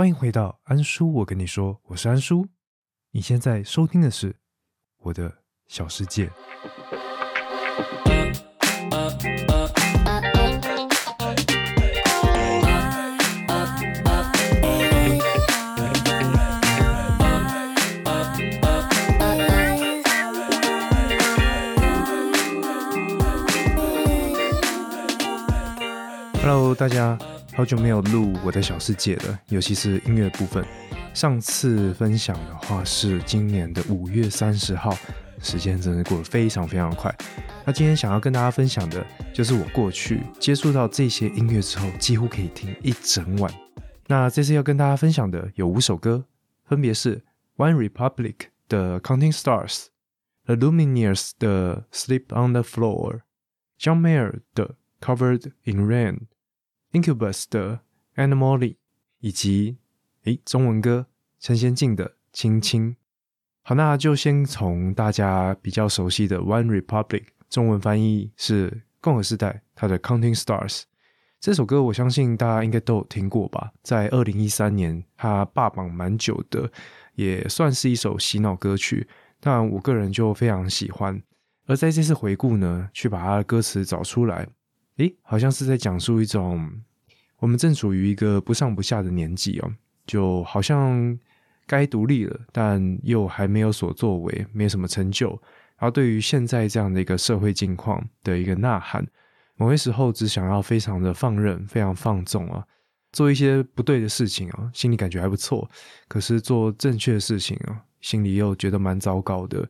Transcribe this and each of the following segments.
欢迎回到安叔，我跟你说，我是安叔。你现在收听的是我的小世界。Hello，大家好久没有录我的小世界了，尤其是音乐部分。上次分享的话是今年的五月三十号，时间真的过得非常非常快。那今天想要跟大家分享的，就是我过去接触到这些音乐之后，几乎可以听一整晚。那这次要跟大家分享的有五首歌，分别是 One Republic 的 Counting Stars，The Lumineers 的 Sleep on the Floor，John Mayer 的 Covered in Rain Incubus 的 Animaly 以及诶中文歌陈贤进的《亲亲》。好，那就先从大家比较熟悉的 One Republic，中文翻译是共和时代，它的 Counting Stars 这首歌，我相信大家应该都有听过吧？在二零一三年，它霸榜蛮久的，也算是一首洗脑歌曲。但我个人就非常喜欢。而在这次回顾呢，去把它的歌词找出来，诶，好像是在讲述一种我们正处于一个不上不下的年纪哦，就好像该独立了，但又还没有所作为，没有什么成就。然后对于现在这样的一个社会境况的一个呐喊。某些时候只想要非常的放任，非常放纵啊，做一些不对的事情啊，心里感觉还不错。可是做正确的事情啊，心里又觉得蛮糟糕的。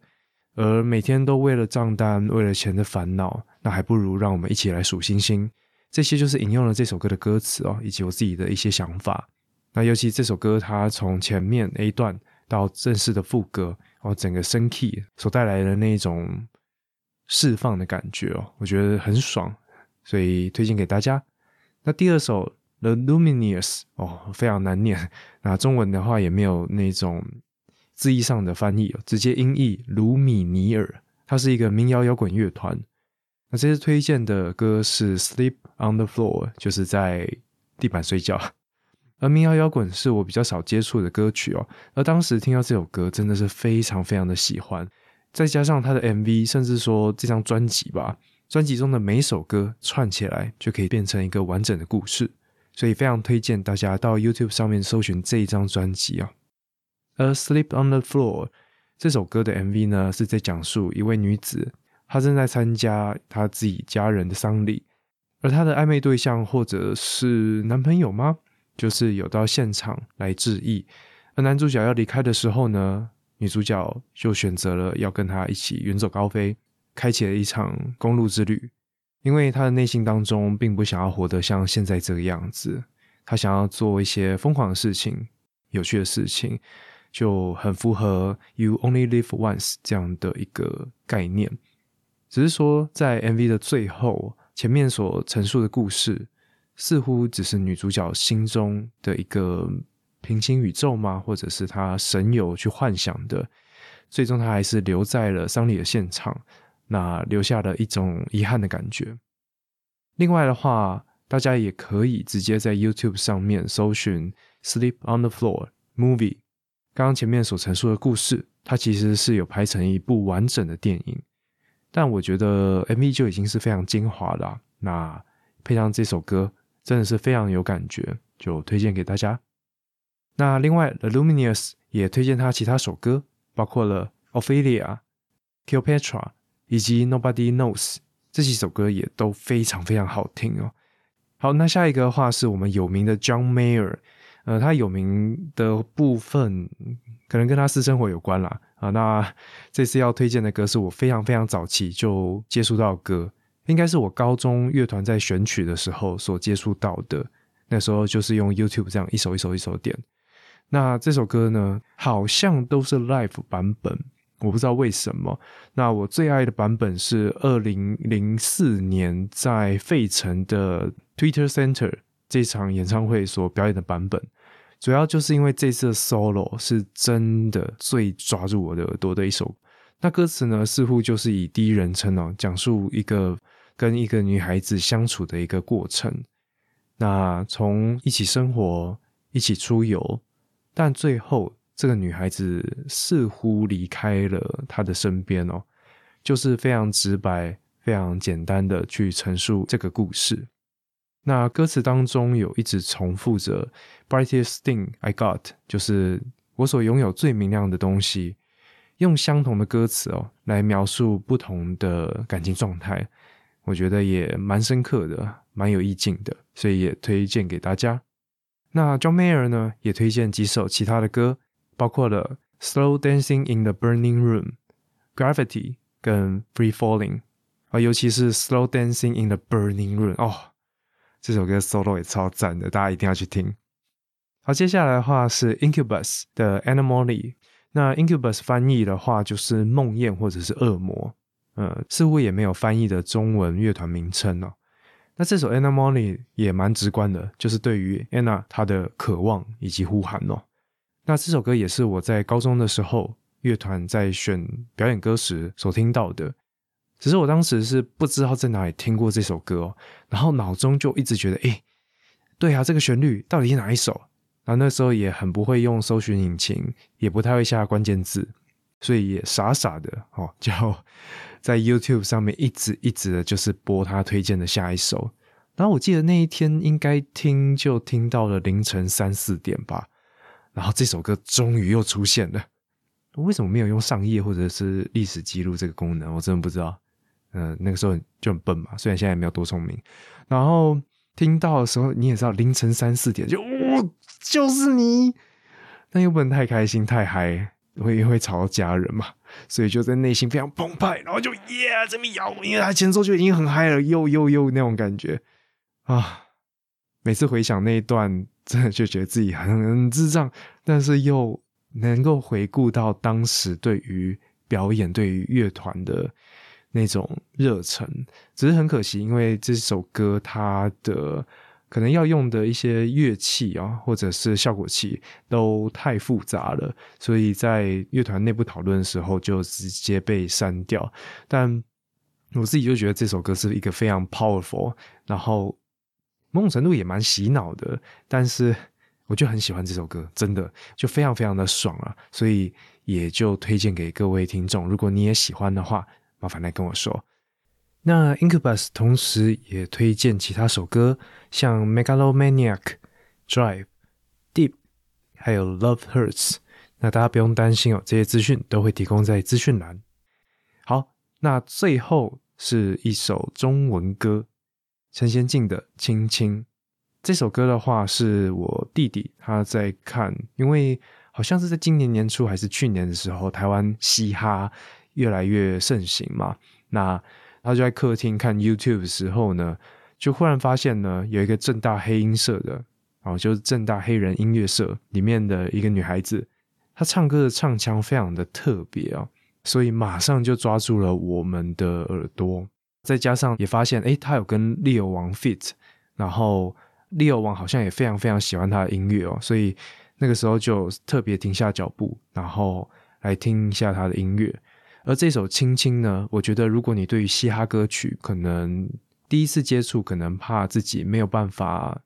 而每天都为了账单、为了钱的烦恼，那还不如让我们一起来数星星。这些就是引用了这首歌的歌词哦，以及我自己的一些想法。那尤其这首歌，它从前面 A 段到正式的副歌，哦，整个升 key 所带来的那种释放的感觉哦，我觉得很爽。所以推荐给大家。那第二首 The Lumineers 哦，非常难念。那中文的话也没有那种字义上的翻译，直接音译卢米尼尔。它是一个民谣摇滚乐团。那这次推荐的歌是 Sleep on the Floor，就是在地板睡觉。而民谣摇滚是我比较少接触的歌曲哦。而当时听到这首歌，真的是非常非常的喜欢。再加上它的 MV，甚至说这张专辑吧。专辑中的每首歌串起来就可以变成一个完整的故事，所以非常推荐大家到 YouTube 上面搜寻这一张专辑啊。而《Sleep on the Floor》这首歌的 MV 呢，是在讲述一位女子，她正在参加她自己家人的丧礼，而她的暧昧对象或者是男朋友吗？就是有到现场来致意，而男主角要离开的时候呢，女主角就选择了要跟他一起远走高飞。开启了一场公路之旅，因为她的内心当中并不想要活得像现在这个样子，她想要做一些疯狂的事情、有趣的事情，就很符合 “You only live once” 这样的一个概念。只是说，在 MV 的最后，前面所陈述的故事，似乎只是女主角心中的一个平行宇宙吗？或者是她神游去幻想的？最终，她还是留在了丧礼的现场。那留下了一种遗憾的感觉。另外的话，大家也可以直接在 YouTube 上面搜寻《Sleep on the Floor》Movie。刚刚前面所陈述的故事，它其实是有拍成一部完整的电影。但我觉得 MV 就已经是非常精华了。那配上这首歌，真的是非常有感觉，就推荐给大家。那另外，The Lumineers 也推荐他其他首歌，包括了《Ophelia》、《Cleopatra》。以及 Nobody Knows 这几首歌也都非常非常好听哦。好，那下一个的话是我们有名的 John Mayer，呃，他有名的部分可能跟他私生活有关啦。啊。那这次要推荐的歌是我非常非常早期就接触到歌，应该是我高中乐团在选曲的时候所接触到的。那时候就是用 YouTube 这样一首一首一首点。那这首歌呢，好像都是 Live 版本。我不知道为什么，那我最爱的版本是二零零四年在费城的 Twitter Center 这场演唱会所表演的版本，主要就是因为这次的 solo 是真的最抓住我的耳朵的一首。那歌词呢，似乎就是以第一人称哦，讲述一个跟一个女孩子相处的一个过程。那从一起生活，一起出游，但最后这个女孩子似乎离开了他的身边哦，就是非常直白、非常简单的去陈述这个故事。那歌词当中有一直重复着 “brightest thing I got”，就是我所拥有最明亮的东西。用相同的歌词哦来描述不同的感情状态，我觉得也蛮深刻的，蛮有意境的，所以也推荐给大家。那 John Mayer 呢也推荐几首其他的歌，包括了《Slow Dancing in the Burning Room》、《Gravity》跟《Free Falling》啊，尤其是《Slow Dancing in the Burning Room》哦，这首歌 solo 也超赞的，大家一定要去听。好，接下来的话是 Incubus 的《Animaly》。那 Incubus 翻译的话就是梦魇或者是恶魔，呃，似乎也没有翻译的中文乐团名称哦。那这首 Animaly 也蛮直观的，就是对于 Anna 她的渴望以及呼喊哦。那这首歌也是我在高中的时候乐团在选表演歌时所听到的，只是我当时是不知道在哪里听过这首歌哦，然后脑中就一直觉得，哎，对啊，这个旋律到底是哪一首？然后那时候也很不会用搜寻引擎，也不太会下关键字，所以也傻傻的哦，就在 YouTube 上面一直一直的，就是播他推荐的下一首。然后我记得那一天应该听就听到了凌晨三四点吧。然后这首歌终于又出现了，为什么没有用上页或者是历史记录这个功能？我真的不知道。嗯，那个时候就很笨嘛，虽然现在也没有多聪明。然后。听到的时候，你也知道凌晨三四点就哇，就是你，但又不能太开心太嗨，会会吵到家人嘛，所以就在内心非常澎湃，然后就耶这么摇，因为他前奏就已经很嗨了，又又又那种感觉啊！每次回想那一段，真的就觉得自己很很智障，但是又能够回顾到当时对于表演、对于乐团的。那种热忱，只是很可惜，因为这首歌它的可能要用的一些乐器啊，或者是效果器都太复杂了，所以在乐团内部讨论的时候就直接被删掉。但我自己就觉得这首歌是一个非常 powerful，然后某种程度也蛮洗脑的，但是我就很喜欢这首歌，真的就非常非常的爽啊！所以也就推荐给各位听众，如果你也喜欢的话。麻烦来跟我说。那 Incubus 同时也推荐其他首歌，像 Megalomaniac、Drive、Deep，还有 Love Hurts。那大家不用担心哦，这些资讯都会提供在资讯栏。好，那最后是一首中文歌，陈先进的《青青》。这首歌的话，是我弟弟他在看，因为好像是在今年年初还是去年的时候，台湾嘻哈。越来越盛行嘛，那他就在客厅看 YouTube 的时候呢，就忽然发现呢，有一个正大黑音社的，哦，就是正大黑人音乐社里面的一个女孩子，她唱歌的唱腔非常的特别啊，所以马上就抓住了我们的耳朵，再加上也发现，哎，她有跟 Leo 王 fit，然后 Leo 王好像也非常非常喜欢她的音乐哦，所以那个时候就特别停下脚步，然后来听一下她的音乐。而这首《青青》呢，我觉得如果你对于嘻哈歌曲可能第一次接触，可能怕自己没有办法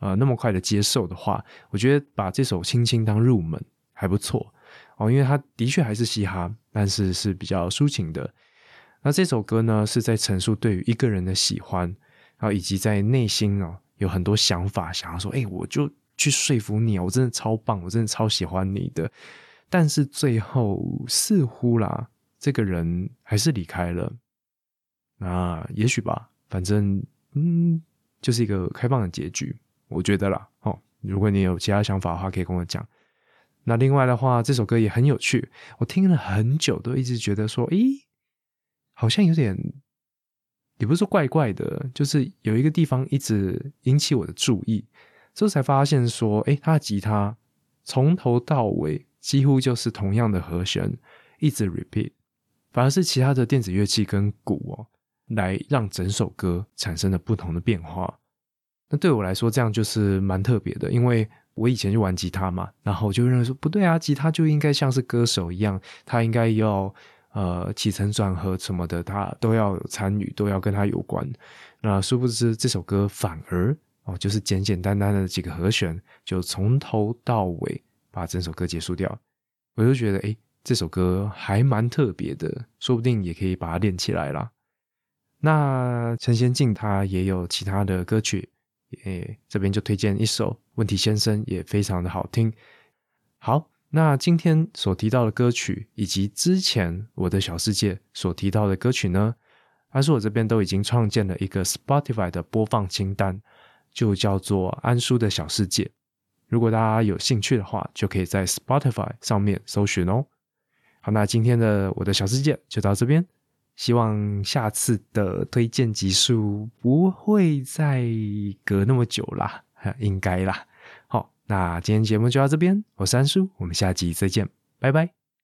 呃那么快的接受的话，我觉得把这首《青青》当入门还不错哦，因为它的确还是嘻哈，但是是比较抒情的。那这首歌呢，是在陈述对于一个人的喜欢，然后以及在内心哦有很多想法，想要说，哎，我就去说服你，我真的超棒，我真的超喜欢你的。但是最后似乎啦。这个人还是离开了，那也许吧，反正嗯，就是一个开放的结局，我觉得啦。哦，如果你有其他想法的话，可以跟我讲。那另外的话，这首歌也很有趣，我听了很久，都一直觉得说，咦，好像有点，也不是说怪怪的，就是有一个地方一直引起我的注意，之后才发现说，哎，他的吉他从头到尾几乎就是同样的和弦，一直 repeat。反而是其他的电子乐器跟鼓哦，来让整首歌产生了不同的变化。那对我来说，这样就是蛮特别的，因为我以前就玩吉他嘛，然后我就认为说不对啊，吉他就应该像是歌手一样，他应该要呃起承转合什么的，他都要有参与，都要跟他有关。那殊不知这首歌反而哦，就是简简单单的几个和弦，就从头到尾把整首歌结束掉。我就觉得，哎，这首歌还蛮特别的，说不定也可以把它练起来啦。那陈先进他也有其他的歌曲，诶，这边就推荐一首《问题先生》，也非常的好听。好。那今天所提到的歌曲，以及之前我的小世界所提到的歌曲呢，安叔我这边都已经创建了一个 Spotify 的播放清单，就叫做安叔的小世界。如果大家有兴趣的话，就可以在 Spotify 上面搜寻哦。好，那今天的我的小世界就到这边，希望下次的推荐集数不会再隔那么久啦，应该啦。好那今天节目就到这边，我是安叔，我们下集再见，拜拜。